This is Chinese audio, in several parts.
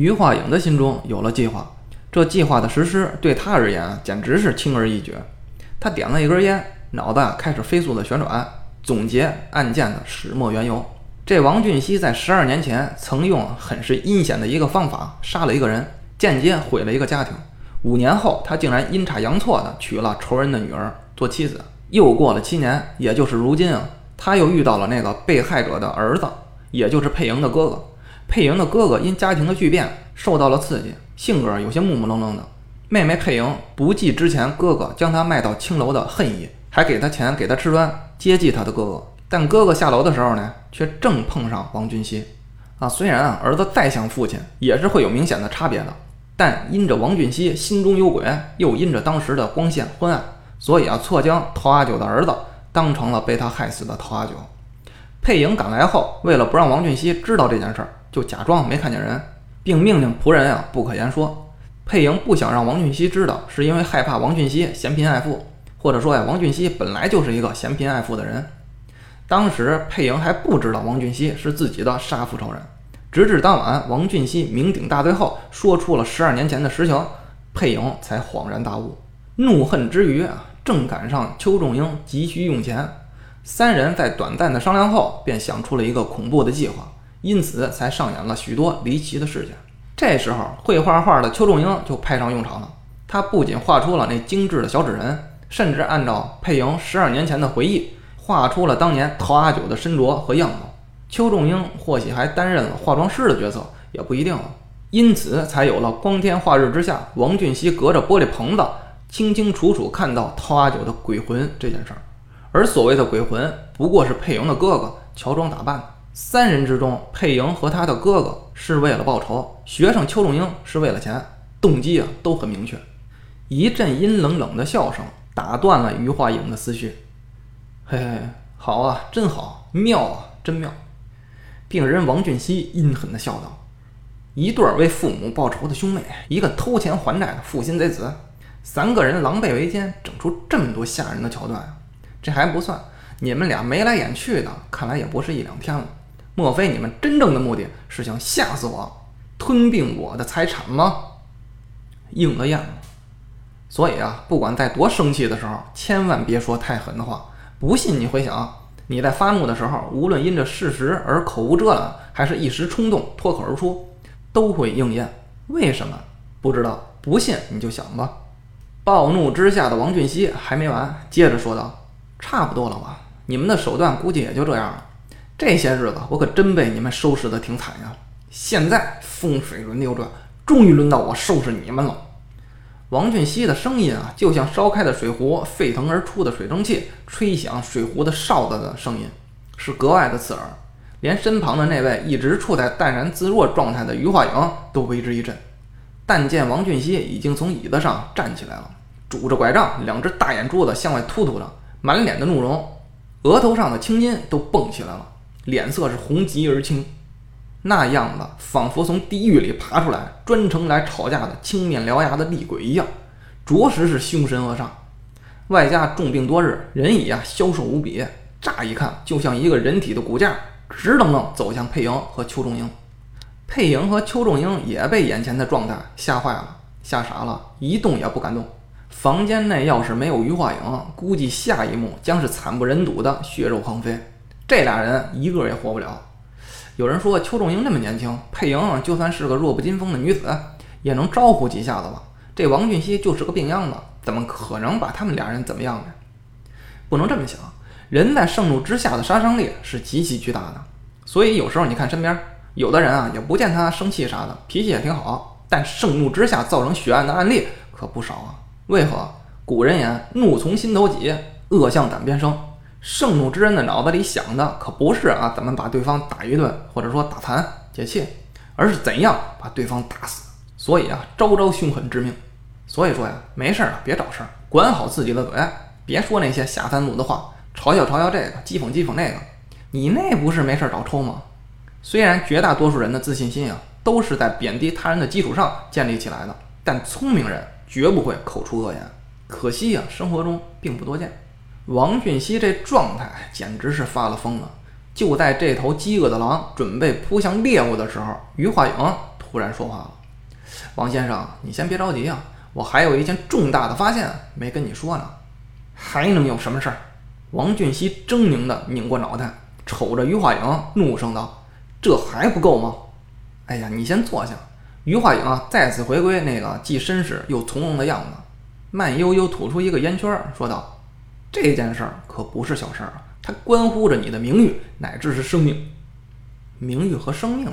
于化颖的心中有了计划，这计划的实施对他而言简直是轻而易举。他点了一根烟，脑袋开始飞速的旋转，总结案件的始末缘由。这王俊熙在十二年前曾用很是阴险的一个方法杀了一个人，间接毁了一个家庭。五年后，他竟然阴差阳错的娶了仇人的女儿做妻子。又过了七年，也就是如今啊，他又遇到了那个被害者的儿子，也就是佩莹的哥哥。佩莹的哥哥因家庭的巨变受到了刺激，性格有些木木愣愣的。妹妹佩莹不计之前哥哥将她卖到青楼的恨意，还给她钱给她吃穿接济她的哥哥。但哥哥下楼的时候呢，却正碰上王俊熙。啊，虽然啊儿子再像父亲，也是会有明显的差别的。但因着王俊熙心中有鬼，又因着当时的光线昏暗。所以啊，错将陶阿九的儿子当成了被他害死的陶阿九。佩莹赶来后，为了不让王俊熙知道这件事儿，就假装没看见人，并命令仆人啊不可言说。佩莹不想让王俊熙知道，是因为害怕王俊熙嫌贫爱富，或者说呀，王俊熙本来就是一个嫌贫爱富的人。当时佩莹还不知道王俊熙是自己的杀父仇人，直至当晚王俊熙酩酊大醉后，说出了十二年前的实情，佩莹才恍然大悟，怒恨之余啊。正赶上邱仲英急需用钱，三人在短暂的商量后，便想出了一个恐怖的计划，因此才上演了许多离奇的事件。这时候，会画画的邱仲英就派上用场了。他不仅画出了那精致的小纸人，甚至按照佩莹十二年前的回忆，画出了当年陶阿九的身着和样貌。邱仲英或许还担任了化妆师的角色，也不一定了。因此，才有了光天化日之下，王俊熙隔着玻璃棚子。清清楚楚看到陶阿九的鬼魂这件事儿，而所谓的鬼魂不过是佩莹的哥哥乔装打扮的。三人之中，佩莹和他的哥哥是为了报仇，学生邱仲英是为了钱，动机啊都很明确。一阵阴冷冷的笑声打断了余化影的思绪。嘿嘿，好啊，真好，妙啊，真妙。病人王俊熙阴狠地笑道：“一对为父母报仇的兄妹，一个偷钱还债的负心贼子。”三个人狼狈为奸，整出这么多吓人的桥段这还不算，你们俩眉来眼去的，看来也不是一两天了。莫非你们真正的目的是想吓死我，吞并我的财产吗？应了验了。所以啊，不管在多生气的时候，千万别说太狠的话。不信你回想，你在发怒的时候，无论因着事实而口无遮拦，还是一时冲动脱口而出，都会应验。为什么？不知道。不信你就想吧。暴怒之下的王俊熙还没完，接着说道：“差不多了吧？你们的手段估计也就这样了。这些日子我可真被你们收拾得挺惨呀！现在风水轮流转，终于轮到我收拾你们了。”王俊熙的声音啊，就像烧开的水壶沸腾而出的水蒸气吹响水壶的哨子的声音，是格外的刺耳，连身旁的那位一直处在淡然自若状态的余化影都为之一震。但见王俊熙已经从椅子上站起来了，拄着拐杖，两只大眼珠子向外突突着，满脸的怒容，额头上的青筋都蹦起来了，脸色是红极而青，那样子仿佛从地狱里爬出来，专程来吵架的青面獠牙的厉鬼一样，着实是凶神恶煞。外加重病多日，人已啊消瘦无比，乍一看就像一个人体的骨架，直愣愣走向佩莹和邱仲英。佩莹和邱仲英也被眼前的状态吓坏了，吓傻了，一动也不敢动。房间内要是没有余化影，估计下一幕将是惨不忍睹的血肉横飞，这俩人一个也活不了。有人说邱仲英那么年轻，佩莹就算是个弱不禁风的女子，也能招呼几下子吧？这王俊熙就是个病秧子，怎么可能把他们俩人怎么样呢？不能这么想，人在盛怒之下的杀伤力是极其巨大的，所以有时候你看身边。有的人啊，也不见他生气啥的，脾气也挺好，但盛怒之下造成血案的案例可不少啊。为何？古人言：“怒从心头起，恶向胆边生。”盛怒之人的脑子里想的可不是啊，怎么把对方打一顿，或者说打残解气，而是怎样把对方打死。所以啊，招招凶狠致命。所以说呀，没事儿别找事儿，管好自己的嘴，别说那些下三路的话，嘲笑嘲笑这个，讥讽讥讽那个，你那不是没事找抽吗？虽然绝大多数人的自信心啊，都是在贬低他人的基础上建立起来的，但聪明人绝不会口出恶言。可惜呀，生活中并不多见。王俊熙这状态简直是发了疯了。就在这头饥饿的狼准备扑向猎物的时候，余化影突然说话了：“王先生，你先别着急啊，我还有一件重大的发现没跟你说呢。还能有什么事儿？”王俊熙狰狞地拧过脑袋，瞅着于化影，怒声道：“这还不够吗？哎呀，你先坐下。”于化影啊，再次回归那个既绅士又从容的样子，慢悠悠吐出一个烟圈，说道：“这件事儿可不是小事儿啊，它关乎着你的名誉，乃至是生命。名誉和生命。”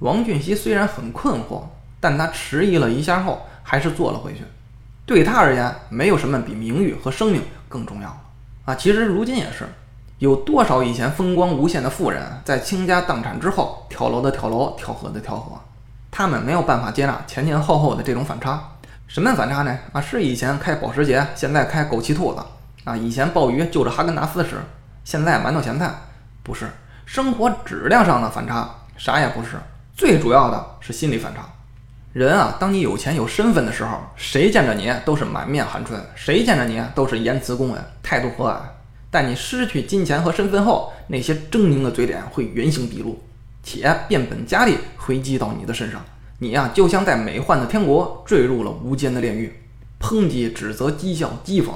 王俊熙虽然很困惑，但他迟疑了一下后，还是坐了回去。对他而言，没有什么比名誉和生命更重要。啊，其实如今也是，有多少以前风光无限的富人，在倾家荡产之后，跳楼的跳楼，跳河的跳河，他们没有办法接纳前前后后的这种反差。什么反差呢？啊，是以前开保时捷，现在开枸杞兔子；啊，以前鲍鱼就着哈根达斯吃，现在馒头咸菜。不是生活质量上的反差，啥也不是。最主要的是心理反差。人啊，当你有钱有身份的时候，谁见着你都是满面含春，谁见着你都是言辞恭维，态度和蔼。但你失去金钱和身份后，那些狰狞的嘴脸会原形毕露，且变本加厉回击到你的身上。你呀，就像在美幻的天国坠入了无间的炼狱，抨击、指责、讥笑、讥讽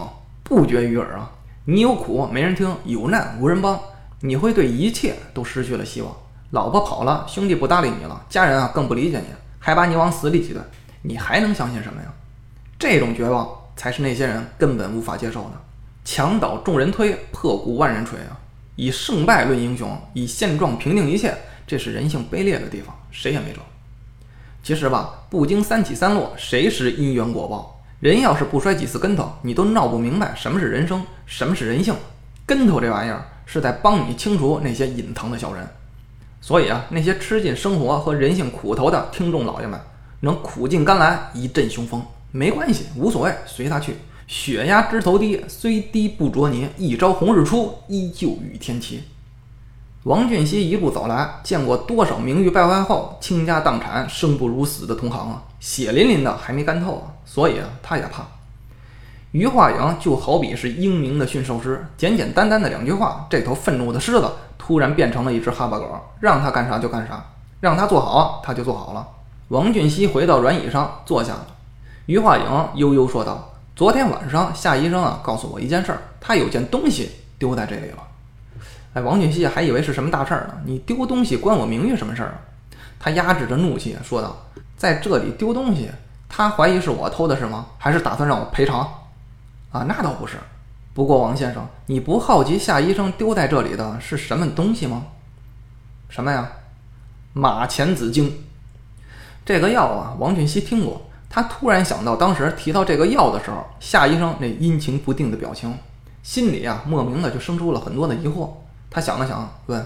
不绝于耳啊！你有苦没人听，有难无人帮，你会对一切都失去了希望。老婆跑了，兄弟不搭理你了，家人啊更不理解你。还把你往死里挤兑，你还能相信什么呀？这种绝望才是那些人根本无法接受的。墙倒众人推，破鼓万人锤啊！以胜败论英雄，以现状评定一切，这是人性卑劣的地方，谁也没辙。其实吧，不经三起三落，谁是因缘果报？人要是不摔几次跟头，你都闹不明白什么是人生，什么是人性。跟头这玩意儿是在帮你清除那些隐藏的小人。所以啊，那些吃尽生活和人性苦头的听众老爷们，能苦尽甘来，一阵雄风，没关系，无所谓，随他去。血压枝头低，虽低不着泥。一朝红日出，依旧与天齐。王俊熙一路走来，见过多少名誉败坏后倾家荡产、生不如死的同行啊，血淋淋的还没干透啊，所以啊，他也怕。于化影就好比是英明的驯兽师，简简单单的两句话，这头愤怒的狮子。突然变成了一只哈巴狗，让他干啥就干啥，让他做好他就做好了。王俊熙回到软椅上坐下了，于化影悠悠说道：“昨天晚上夏医生啊告诉我一件事儿，他有件东西丢在这里了。”王俊熙还以为是什么大事儿呢，你丢东西关我名誉什么事儿啊？他压制着怒气说道：“在这里丢东西，他怀疑是我偷的是吗？还是打算让我赔偿？啊，那倒不是。”不过，王先生，你不好奇夏医生丢在这里的是什么东西吗？什么呀？马钱子精。这个药啊，王俊熙听过。他突然想到，当时提到这个药的时候，夏医生那阴晴不定的表情，心里啊，莫名的就生出了很多的疑惑。他想了想，问：“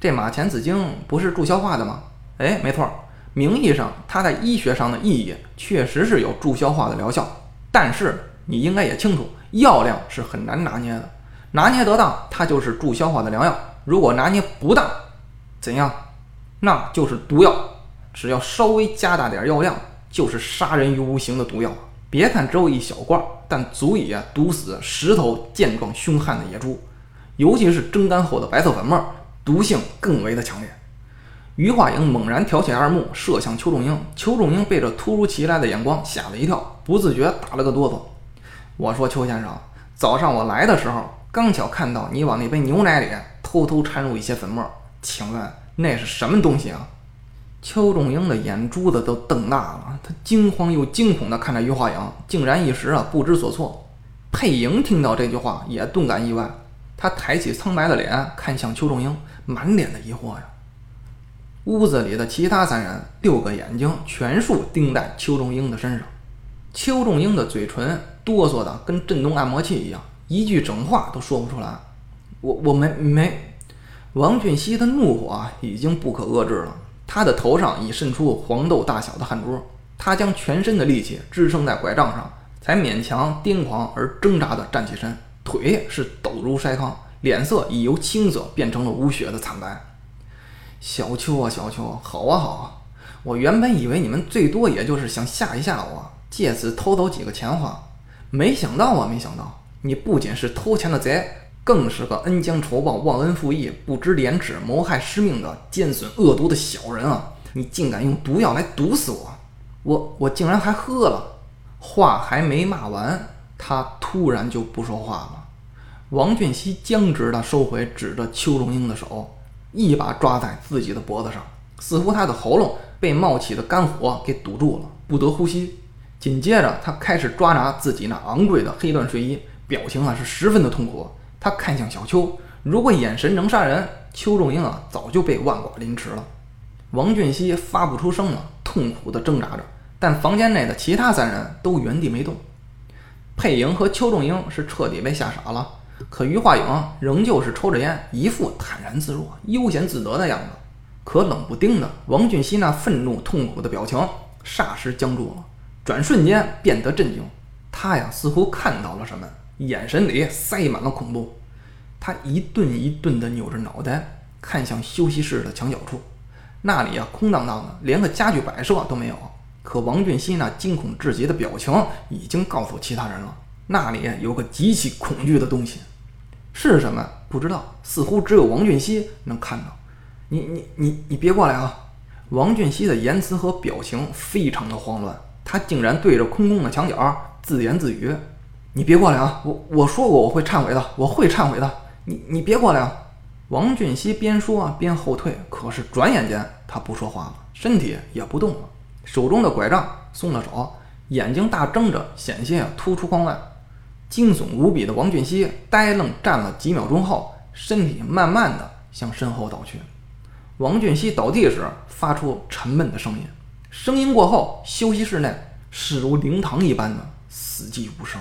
这马钱子精不是助消化的吗？”哎，没错，名义上它在医学上的意义确实是有助消化的疗效，但是你应该也清楚。药量是很难拿捏的，拿捏得当，它就是助消化的良药；如果拿捏不当，怎样？那就是毒药。只要稍微加大点药量，就是杀人于无形的毒药。别看只有一小罐，但足以啊毒死十头健壮凶悍的野猪。尤其是蒸干后的白色粉末，毒性更为的强烈。于化影猛然挑起二目，射向邱仲英。邱仲英被这突如其来的眼光吓了一跳，不自觉打了个哆嗦。我说邱先生，早上我来的时候，刚巧看到你往那杯牛奶里偷偷掺入一些粉末，请问那是什么东西啊？邱仲英的眼珠子都瞪大了，他惊慌又惊恐地看着于化影，竟然一时啊不知所措。佩莹听到这句话也顿感意外，他抬起苍白的脸看向邱仲英，满脸的疑惑呀。屋子里的其他三人六个眼睛全数盯在邱仲英的身上，邱仲英的嘴唇。哆嗦的跟震动按摩器一样，一句整话都说不出来。我我没没，王俊熙的怒火已经不可遏制了，他的头上已渗出黄豆大小的汗珠，他将全身的力气支撑在拐杖上，才勉强癫狂而挣扎地站起身，腿是抖如筛糠，脸色已由青色变成了无血的惨白。小秋啊，小秋，好啊好啊，我原本以为你们最多也就是想吓一吓我，借此偷走几个钱花。没想到啊！没想到，你不仅是偷钱的贼，更是个恩将仇报、忘恩负义、不知廉耻、谋害师命的奸损恶毒的小人啊！你竟敢用毒药来毒死我！我我竟然还喝了！”话还没骂完，他突然就不说话了。王俊熙僵直地收回指着邱仲英的手，一把抓在自己的脖子上，似乎他的喉咙被冒起的肝火给堵住了，不得呼吸。紧接着，他开始抓拿自己那昂贵的黑缎睡衣，表情啊是十分的痛苦。他看向小邱，如果眼神能杀人，邱仲英啊早就被万剐凌迟了。王俊熙发不出声了，痛苦地挣扎着，但房间内的其他三人都原地没动。佩莹和邱仲英是彻底被吓傻了。可于化影仍旧是抽着烟，一副坦然自若、悠闲自得的样子。可冷不丁的，王俊熙那愤怒、痛苦的表情霎时僵住了，转瞬间变得镇静。他呀，似乎看到了什么，眼神里塞满了恐怖。他一顿一顿地扭着脑袋，看向休息室的墙角处，那里啊，空荡荡的，连个家具摆设都没有。可王俊熙那惊恐至极的表情已经告诉其他人了。那里有个极其恐惧的东西，是什么？不知道，似乎只有王俊熙能看到。你、你、你、你别过来啊！王俊熙的言辞和表情非常的慌乱，他竟然对着空空的墙角自言自语：“你别过来啊！我我说过我会忏悔的，我会忏悔的。你、你别过来啊！”王俊熙边说边后退，可是转眼间他不说话了，身体也不动了，手中的拐杖松了手，眼睛大睁着，险些突出框外。惊悚无比的王俊熙呆愣站了几秒钟后，身体慢慢的向身后倒去。王俊熙倒地时发出沉闷的声音，声音过后，休息室内势如灵堂一般的死寂无声。